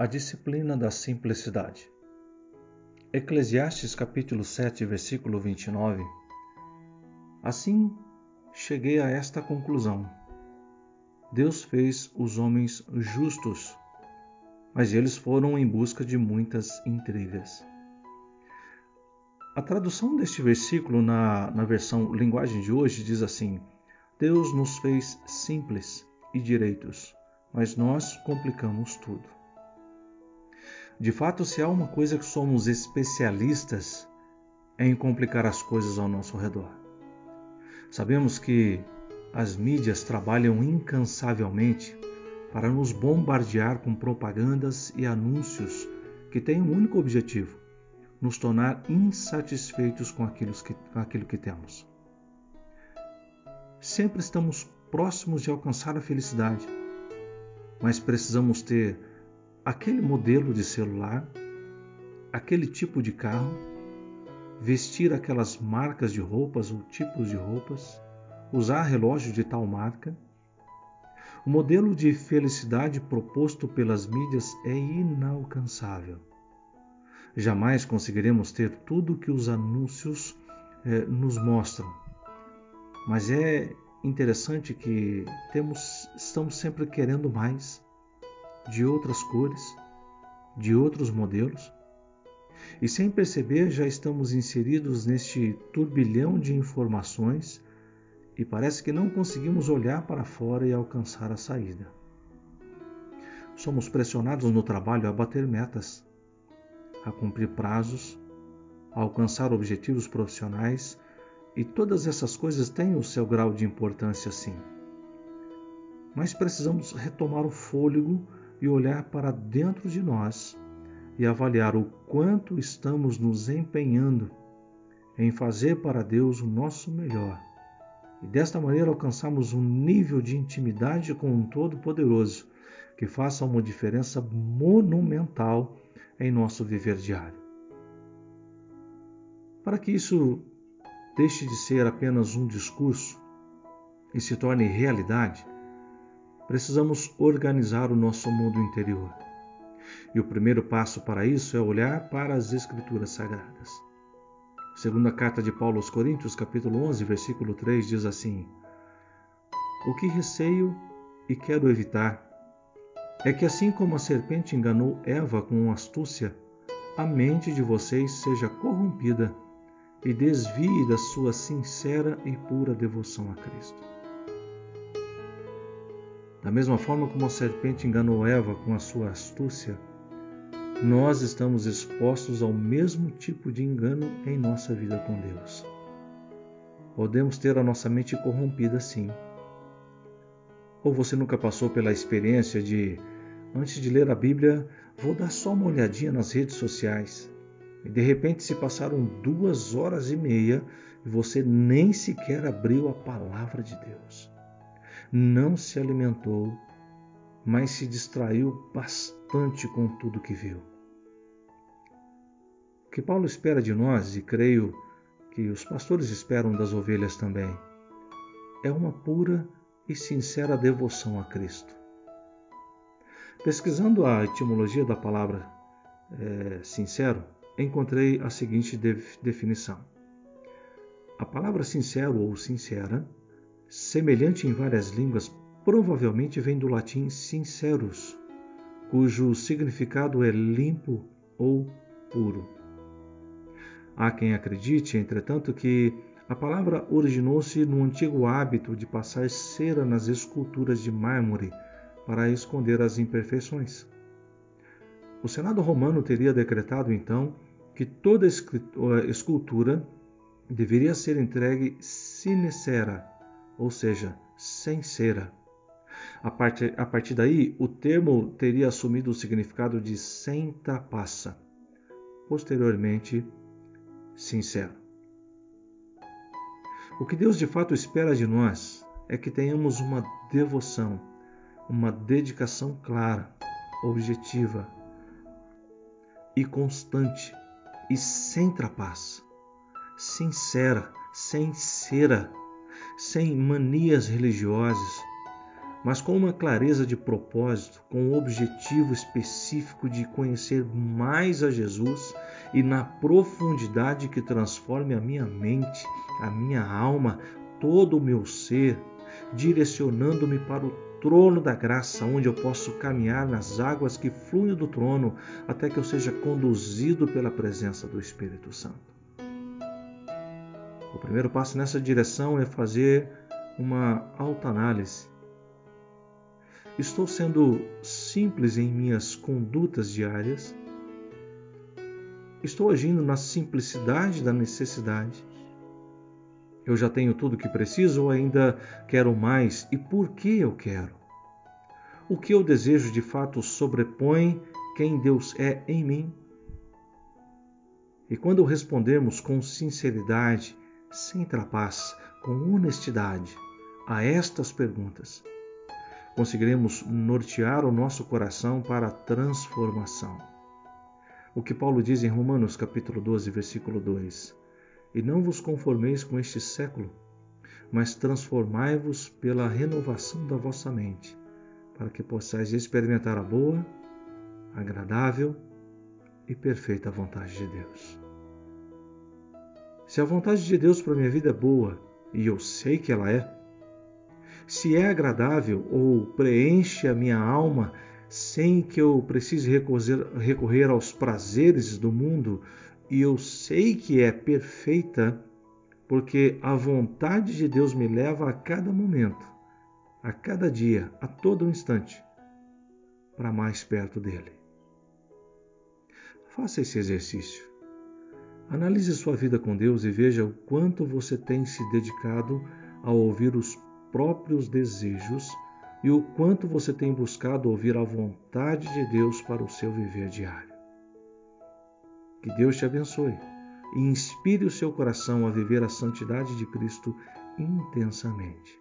A disciplina da simplicidade. Eclesiastes capítulo 7, versículo 29. Assim cheguei a esta conclusão. Deus fez os homens justos, mas eles foram em busca de muitas intrigas. A tradução deste versículo na, na versão linguagem de hoje diz assim: Deus nos fez simples e direitos, mas nós complicamos tudo. De fato, se há uma coisa que somos especialistas é em complicar as coisas ao nosso redor. Sabemos que as mídias trabalham incansavelmente para nos bombardear com propagandas e anúncios que têm um único objetivo: nos tornar insatisfeitos com aquilo que, com aquilo que temos. Sempre estamos próximos de alcançar a felicidade, mas precisamos ter aquele modelo de celular, aquele tipo de carro, vestir aquelas marcas de roupas ou tipos de roupas, usar relógio de tal marca. O modelo de felicidade proposto pelas mídias é inalcançável. Jamais conseguiremos ter tudo que os anúncios eh, nos mostram. Mas é interessante que temos, estamos sempre querendo mais de outras cores, de outros modelos. E sem perceber, já estamos inseridos neste turbilhão de informações e parece que não conseguimos olhar para fora e alcançar a saída. Somos pressionados no trabalho a bater metas, a cumprir prazos, a alcançar objetivos profissionais e todas essas coisas têm o seu grau de importância sim. Mas precisamos retomar o fôlego e olhar para dentro de nós e avaliar o quanto estamos nos empenhando em fazer para Deus o nosso melhor. E desta maneira alcançamos um nível de intimidade com um Todo-Poderoso que faça uma diferença monumental em nosso viver diário. Para que isso deixe de ser apenas um discurso e se torne realidade, precisamos organizar o nosso mundo interior. E o primeiro passo para isso é olhar para as Escrituras Sagradas. Segunda carta de Paulo aos Coríntios, capítulo 11, versículo 3 diz assim: O que receio e quero evitar é que assim como a serpente enganou Eva com astúcia, a mente de vocês seja corrompida e desvie da sua sincera e pura devoção a Cristo. Da mesma forma como a serpente enganou Eva com a sua astúcia, nós estamos expostos ao mesmo tipo de engano em nossa vida com Deus. Podemos ter a nossa mente corrompida sim. Ou você nunca passou pela experiência de, antes de ler a Bíblia, vou dar só uma olhadinha nas redes sociais. E de repente se passaram duas horas e meia e você nem sequer abriu a palavra de Deus não se alimentou, mas se distraiu bastante com tudo que viu. O que Paulo espera de nós, e creio que os pastores esperam das ovelhas também, é uma pura e sincera devoção a Cristo. Pesquisando a etimologia da palavra é, sincero, encontrei a seguinte definição: a palavra sincero ou sincera semelhante em várias línguas, provavelmente vem do latim sincerus, cujo significado é limpo ou puro. Há quem acredite, entretanto, que a palavra originou-se no antigo hábito de passar cera nas esculturas de mármore para esconder as imperfeições. O Senado romano teria decretado então que toda escultura deveria ser entregue sine cera, ou seja, sem cera. A partir, a partir daí, o termo teria assumido o significado de sem trapaça, posteriormente, sincero. O que Deus de fato espera de nós é que tenhamos uma devoção, uma dedicação clara, objetiva e constante e sem trapaça, sincera, sem cera sem manias religiosas, mas com uma clareza de propósito, com o objetivo específico de conhecer mais a Jesus e na profundidade que transforme a minha mente, a minha alma, todo o meu ser, direcionando-me para o trono da graça, onde eu posso caminhar nas águas que fluem do trono até que eu seja conduzido pela presença do Espírito Santo. O primeiro passo nessa direção é fazer uma autoanálise Estou sendo simples em minhas condutas diárias? Estou agindo na simplicidade da necessidade? Eu já tenho tudo o que preciso ou ainda quero mais? E por que eu quero? O que eu desejo de fato sobrepõe quem Deus é em mim? E quando respondemos com sinceridade, sem trapaça, com honestidade a estas perguntas, conseguiremos nortear o nosso coração para a transformação. O que Paulo diz em Romanos capítulo 12, versículo 2: E não vos conformeis com este século, mas transformai-vos pela renovação da vossa mente, para que possais experimentar a boa, agradável e perfeita vontade de Deus. Se a vontade de Deus para minha vida é boa, e eu sei que ela é, se é agradável ou preenche a minha alma sem que eu precise recorrer aos prazeres do mundo, e eu sei que é perfeita, porque a vontade de Deus me leva a cada momento, a cada dia, a todo instante, para mais perto dele. Faça esse exercício. Analise sua vida com Deus e veja o quanto você tem se dedicado a ouvir os próprios desejos e o quanto você tem buscado ouvir a vontade de Deus para o seu viver diário. Que Deus te abençoe e inspire o seu coração a viver a santidade de Cristo intensamente.